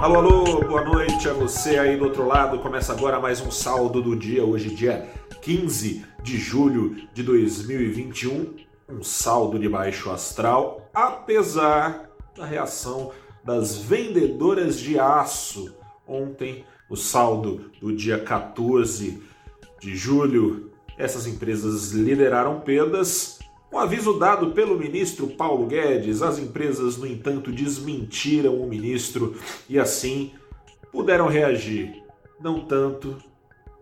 Alô, alô, boa noite a você aí do outro lado. Começa agora mais um saldo do dia, hoje, dia 15 de julho de 2021. Um saldo de baixo astral, apesar da reação das vendedoras de aço. Ontem, o saldo do dia 14 de julho, essas empresas lideraram perdas um aviso dado pelo ministro Paulo Guedes, as empresas, no entanto, desmentiram o ministro e assim puderam reagir. Não tanto,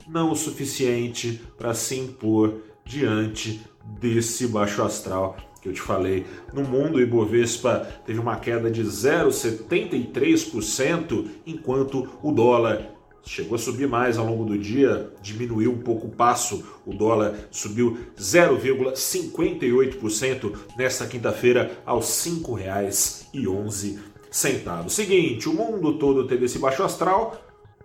não o suficiente para se impor diante desse baixo astral que eu te falei. No mundo, o Ibovespa teve uma queda de 0,73%, enquanto o dólar chegou a subir mais ao longo do dia, diminuiu um pouco o passo, o dólar subiu 0,58% nesta quinta-feira aos R$ 5,11. Seguinte, o mundo todo teve esse baixo astral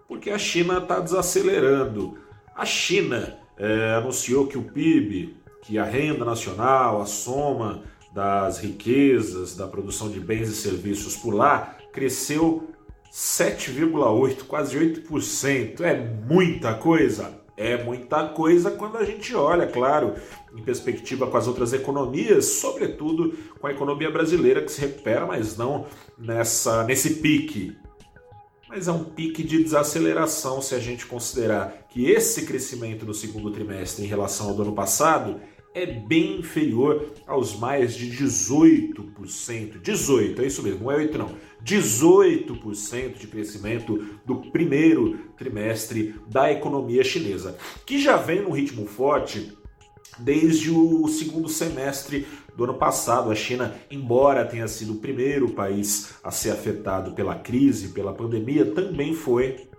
porque a China está desacelerando. A China é, anunciou que o PIB, que a renda nacional, a soma das riquezas, da produção de bens e serviços por lá, cresceu 7,8%, quase 8%. É muita coisa? É muita coisa quando a gente olha, claro, em perspectiva com as outras economias, sobretudo com a economia brasileira que se recupera, mas não nessa nesse pique. Mas é um pique de desaceleração se a gente considerar que esse crescimento no segundo trimestre em relação ao do ano passado é bem inferior aos mais de 18%. 18, é isso mesmo, não é 8 não. 18% de crescimento do primeiro trimestre da economia chinesa, que já vem num ritmo forte desde o segundo semestre do ano passado. A China, embora tenha sido o primeiro país a ser afetado pela crise, pela pandemia, também foi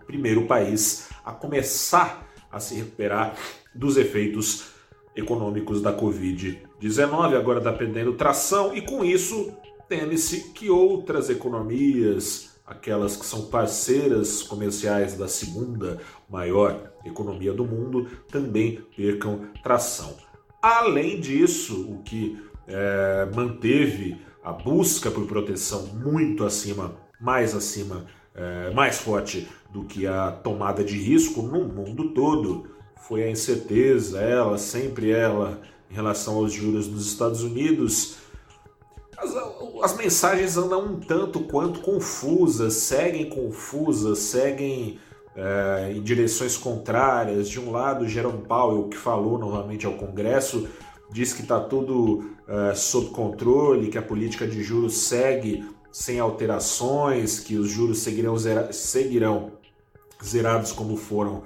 o primeiro país a começar a se recuperar dos efeitos econômicos da Covid-19, agora está perdendo tração, e com isso teme-se que outras economias, aquelas que são parceiras comerciais da segunda maior economia do mundo, também percam tração. Além disso, o que é, manteve a busca por proteção muito acima, mais acima, é, mais forte do que a tomada de risco no mundo todo foi a incerteza, ela, sempre ela, em relação aos juros nos Estados Unidos. As, as mensagens andam um tanto quanto confusas, seguem confusas, seguem é, em direções contrárias. De um lado, Jerome Powell, que falou novamente ao Congresso, diz que está tudo é, sob controle, que a política de juros segue sem alterações, que os juros seguirão, zera, seguirão zerados como foram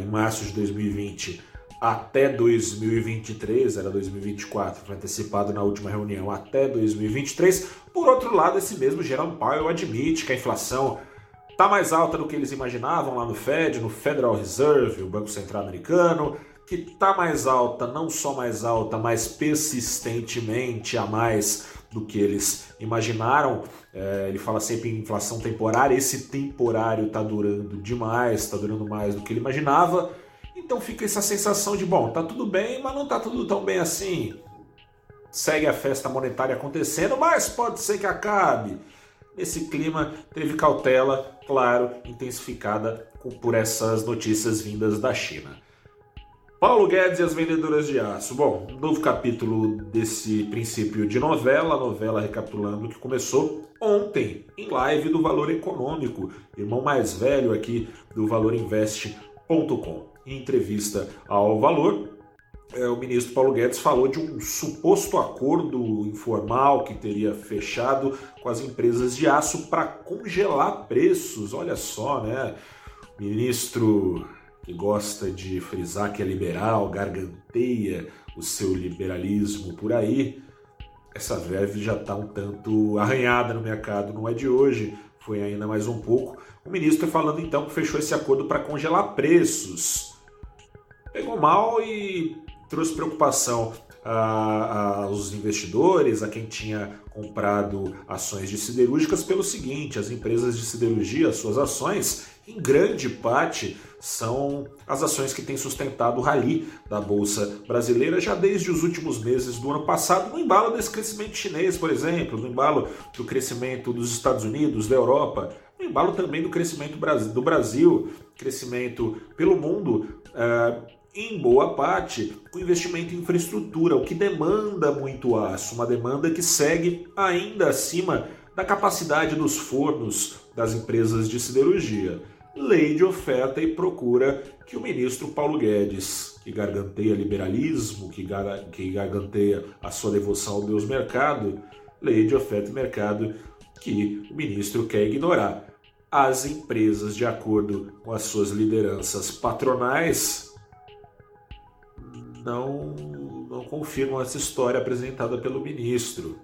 em março de 2020 até 2023, era 2024, foi antecipado na última reunião até 2023. Por outro lado, esse mesmo Jerome Powell admite que a inflação está mais alta do que eles imaginavam lá no Fed, no Federal Reserve, o Banco Central Americano, que está mais alta, não só mais alta, mas persistentemente a mais do que eles imaginaram. É, ele fala sempre em inflação temporária, esse temporário está durando demais, está durando mais do que ele imaginava. Então fica essa sensação de, bom, tá tudo bem, mas não tá tudo tão bem assim. Segue a festa monetária acontecendo, mas pode ser que acabe. Esse clima teve cautela, claro, intensificada por essas notícias vindas da China. Paulo Guedes e as vendedoras de aço. Bom, novo capítulo desse princípio de novela, novela recapitulando que começou ontem em live do Valor Econômico, irmão mais velho aqui do valorinvest.com. Em entrevista ao Valor, é, o ministro Paulo Guedes falou de um suposto acordo informal que teria fechado com as empresas de aço para congelar preços. Olha só, né? Ministro que gosta de frisar que é liberal, garganteia o seu liberalismo por aí, essa verve já está um tanto arranhada no mercado, não é de hoje, foi ainda mais um pouco. O ministro falando então que fechou esse acordo para congelar preços. Pegou mal e trouxe preocupação aos investidores, a quem tinha comprado ações de siderúrgicas, pelo seguinte: as empresas de siderurgia, suas ações, em grande parte, são as ações que têm sustentado o rally da Bolsa Brasileira já desde os últimos meses do ano passado, no embalo desse crescimento chinês, por exemplo, no embalo do crescimento dos Estados Unidos, da Europa, no embalo também do crescimento do Brasil, crescimento pelo mundo. Uh, em boa parte, o investimento em infraestrutura, o que demanda muito aço, uma demanda que segue ainda acima da capacidade dos fornos das empresas de siderurgia. Lei de oferta e procura que o ministro Paulo Guedes, que garganteia liberalismo, que, gar que garganteia a sua devoção ao Deus mercado, lei de oferta e mercado que o ministro quer ignorar. As empresas, de acordo com as suas lideranças patronais, não, não confirmam essa história apresentada pelo ministro.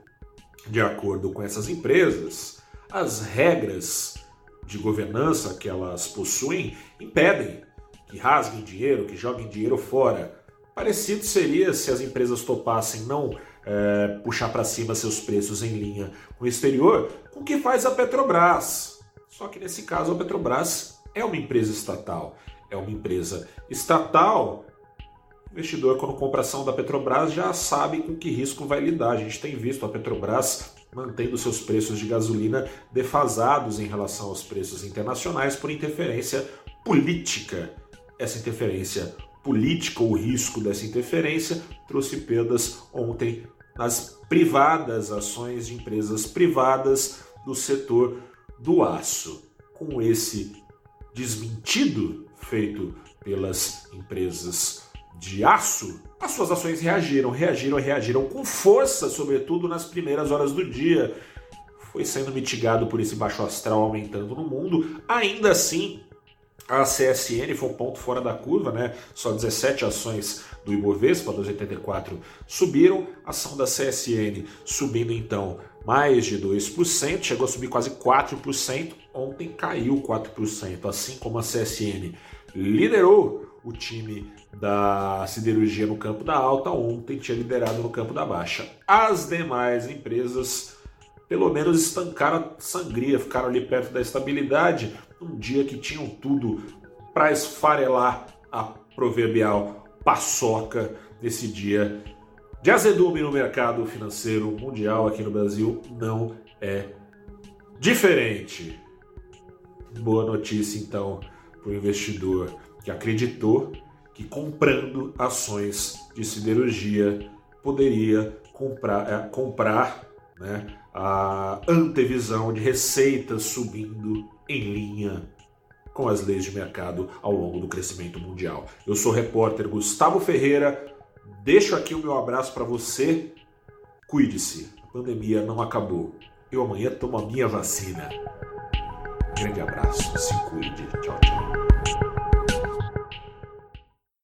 De acordo com essas empresas, as regras de governança que elas possuem impedem que rasguem dinheiro, que joguem dinheiro fora. Parecido seria se as empresas topassem não é, puxar para cima seus preços em linha com o exterior, com o que faz a Petrobras. Só que nesse caso a Petrobras é uma empresa estatal. É uma empresa estatal investidor, quando compra ação da Petrobras, já sabe com que risco vai lidar. A gente tem visto a Petrobras mantendo seus preços de gasolina defasados em relação aos preços internacionais por interferência política. Essa interferência política, o risco dessa interferência, trouxe perdas ontem nas privadas, ações de empresas privadas do setor do aço. Com esse desmentido feito pelas empresas de aço, as suas ações reagiram, reagiram, reagiram com força, sobretudo nas primeiras horas do dia. Foi sendo mitigado por esse baixo astral aumentando no mundo. Ainda assim, a CSN foi um ponto fora da curva, né? Só 17 ações do Ibovespa, 284, subiram. A ação da CSN subindo então mais de 2%, chegou a subir quase 4%. Ontem caiu 4%, assim como a CSN liderou o time da siderurgia no campo da alta, ontem tinha liderado no campo da baixa. As demais empresas, pelo menos, estancaram a sangria, ficaram ali perto da estabilidade, num dia que tinham tudo para esfarelar a proverbial paçoca nesse dia de azedume no mercado financeiro mundial aqui no Brasil não é diferente. Boa notícia então para o investidor que acreditou que comprando ações de siderurgia poderia comprar, é, comprar né, a antevisão de receitas subindo em linha com as leis de mercado ao longo do crescimento mundial. Eu sou o repórter Gustavo Ferreira, deixo aqui o meu abraço para você. Cuide-se, a pandemia não acabou. Eu amanhã tomo a minha vacina. Grande abraço, se cuide. Tchau, tchau.